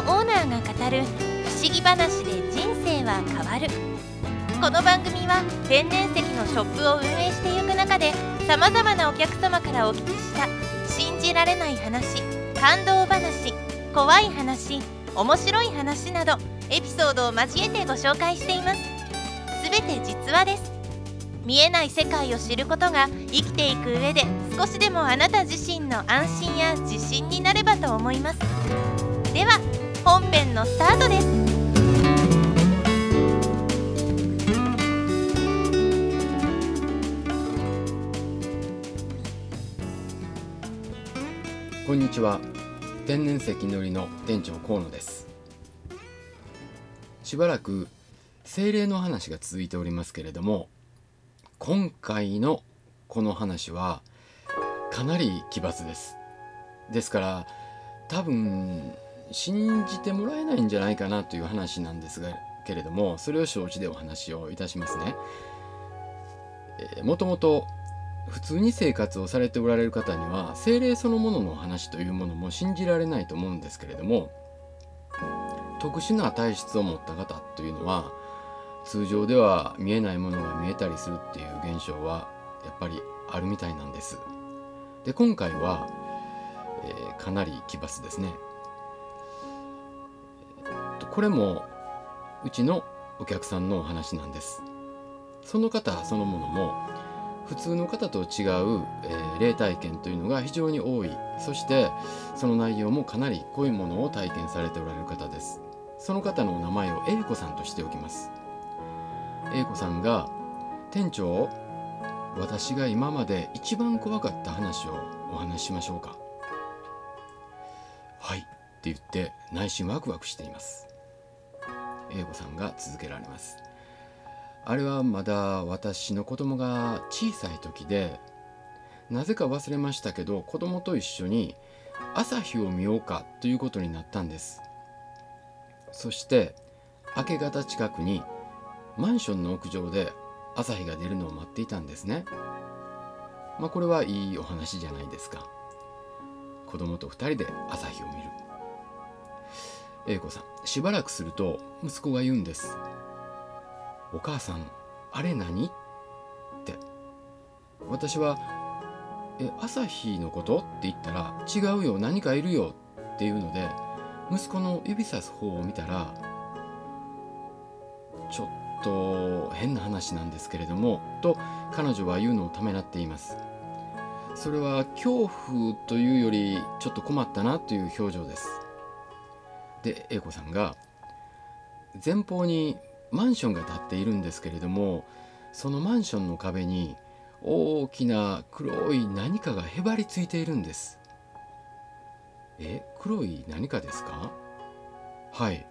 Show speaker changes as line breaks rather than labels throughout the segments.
オーナーが語る不思議話で人生は変わる。この番組は天然石のショップを運営していく中でさまざまなお客様からお聞きした信じられない話感動話怖い話面白い話などエピソードを交えてご紹介しています。すべて実話です。見えない世界を知ることが生きていく上で少しでもあなた自身の安心や自信になればと思います。では本編のスタートです。
こんにちは。天然石のりの店長河野です。しばらく精霊の話が続いておりますけれども今回のこの話はかなり奇抜です。ですから多分信じてもらえないんじゃないかなという話なんですがけれどもそれを承知でお話をいたしますね、えー、もともと普通に生活をされておられる方には精霊そのものの話というものも信じられないと思うんですけれども特殊な体質を持った方というのは通常では見えないものが見えたりするっていう現象はやっぱりあるみたいなんです。で今回は、えー、かなり奇抜ですね。これもうちのお客さんのお話なんです。その方そのものも普通の方と違う、えー、霊体験というのが非常に多い。そしてその内容もかなり濃いものを体験されておられる方です。その方のお名前を A 子さんとしておきます。A 子さんが店長私が今まで一番怖かった話をお話ししましょうか。はいって言って内心ワクワクしています。A 子さんが続けられます。あれはまだ私の子供が小さい時でなぜか忘れましたけど子供と一緒に朝日を見ようかということになったんです。そして明け方近くにマンションの屋上で朝日が出るのを待っていたんですね。まあこれはいいお話じゃないですか。子供と2人で朝日を見る。A 子さんしばらくすると息子が言うんです。お母さんあれ何？って。私は「え朝日のこと?」って言ったら「違うよ何かいるよ」っていうので息子の指さす方を見たらちょっと変な話なんですけれどもと彼女は言うのをためらっています。それは恐怖というよりちょっと困ったなという表情です。で A 子さんが前方にマンションが建っているんですけれどもそのマンションの壁に大きな黒い何かがへばりついているんです。え黒い何かですか？はい。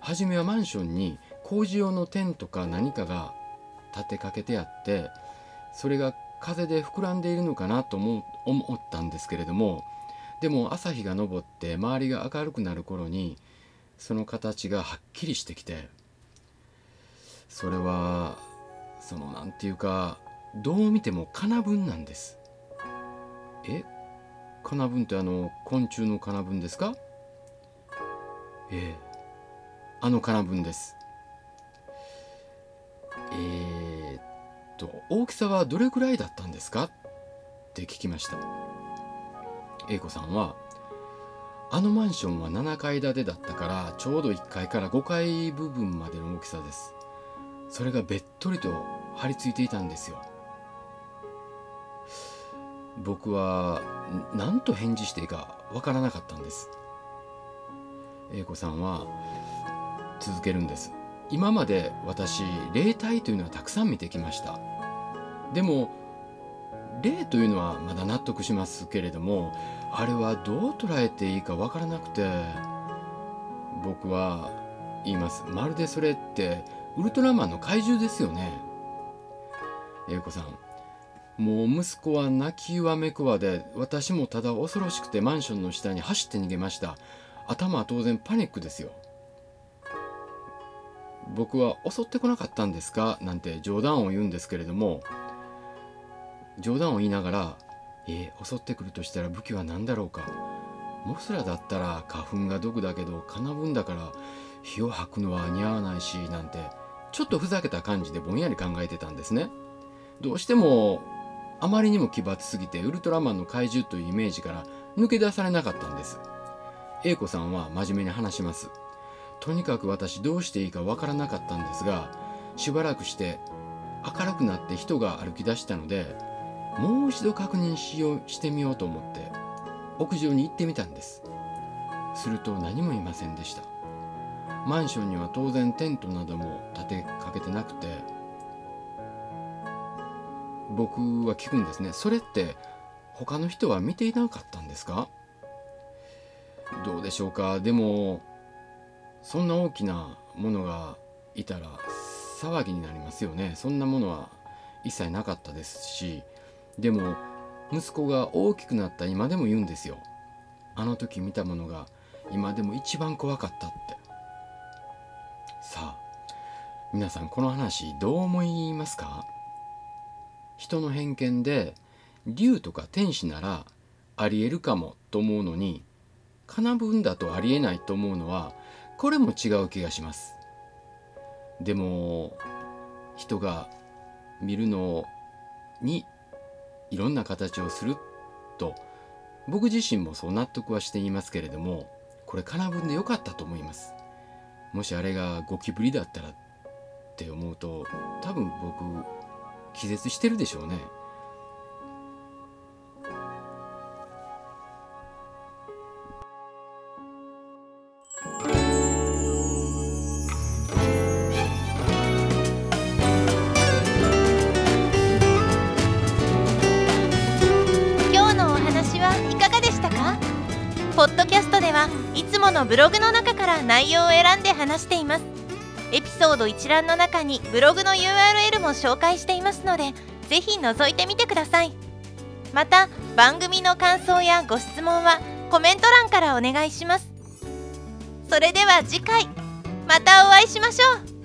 初めはマンションに工事用のテントか何かが立てかけてあってそれが風で膨らんでいるのかなと思ったんですけれどもでも朝日が昇って周りが明るくなる頃にその形がはっきりしてきてそれはその何て言うかどう見てもカナブンなんです。え？カナブンってあの昆虫のカナブンですか？ええ。あのカナブンです。えー、っと大きさはどれくらいだったんですか？って聞きました。A 子さんはあのマンションは7階建てだったからちょうど1階から5階部分までの大きさです。それがべっとりと張り付いていたんですよ。僕は何と返事していいかわからなかったんです。英子さんは続けるんです。今まで私霊体というのはたくさん見てきました。でも霊というのはまだ納得しますけれどもあれはどう捉えていいかわからなくて僕は言います。まるでそれってウルトラマンの怪獣ですよね。英子さん。もう息子は泣きわめくわで私もただ恐ろしくてマンションの下に走って逃げました。頭は当然パニックですよ。僕は襲ってこなかったんですか？なんて冗談を言うんですけれども冗談を言いながら「えー、襲ってくるとしたら武器は何だろうかモスラだったら花粉が毒だけどカナブンだから火を吐くのは似合わないしなんてちょっとふざけた感じでぼんやり考えてたんですね。どうしてもあまりにも奇抜すぎてウルトラマンの怪獣というイメージから抜け出されなかったんです。A 子さんは真面目に話します。とにかく私どうしていいかわからなかったんですがしばらくして明るくなって人が歩き出したのでもう一度確認しようしてみようと思って屋上に行ってみたんです。すると何もいませんでした。マンションには当然テントなども立てかけてなくて僕は聞くんですね。それって他の人は見ていなかったんですか？どうでしょうか？でもそんな大きなものがいたら騒ぎになりますよね。そんなものは一切なかったですしでも息子が大きくなった今でも言うんですよ。あの時見たものが今でも一番怖かったって。さあ皆さんこの話どう思いますか？人の偏見で竜とか天使ならありえるかもと思うのにカナブンだとありえないと思うのはこれも違う気がします。でも人が見るのにいろんな形をすると。僕自身もそう納得はしていますけれどもこれカナブンで良かったと思います。もしあれがゴキブリだったらって思うと多分僕気絶してるでしょうね。
ポッドキャストではいつものブログの中から内容を選んで話しています。エピソード一覧の中にブログの URL も紹介していますのでぜひ覗いてみてください。また番組の感想やご質問はコメント欄からお願いします。それでは次回またお会いしましょう。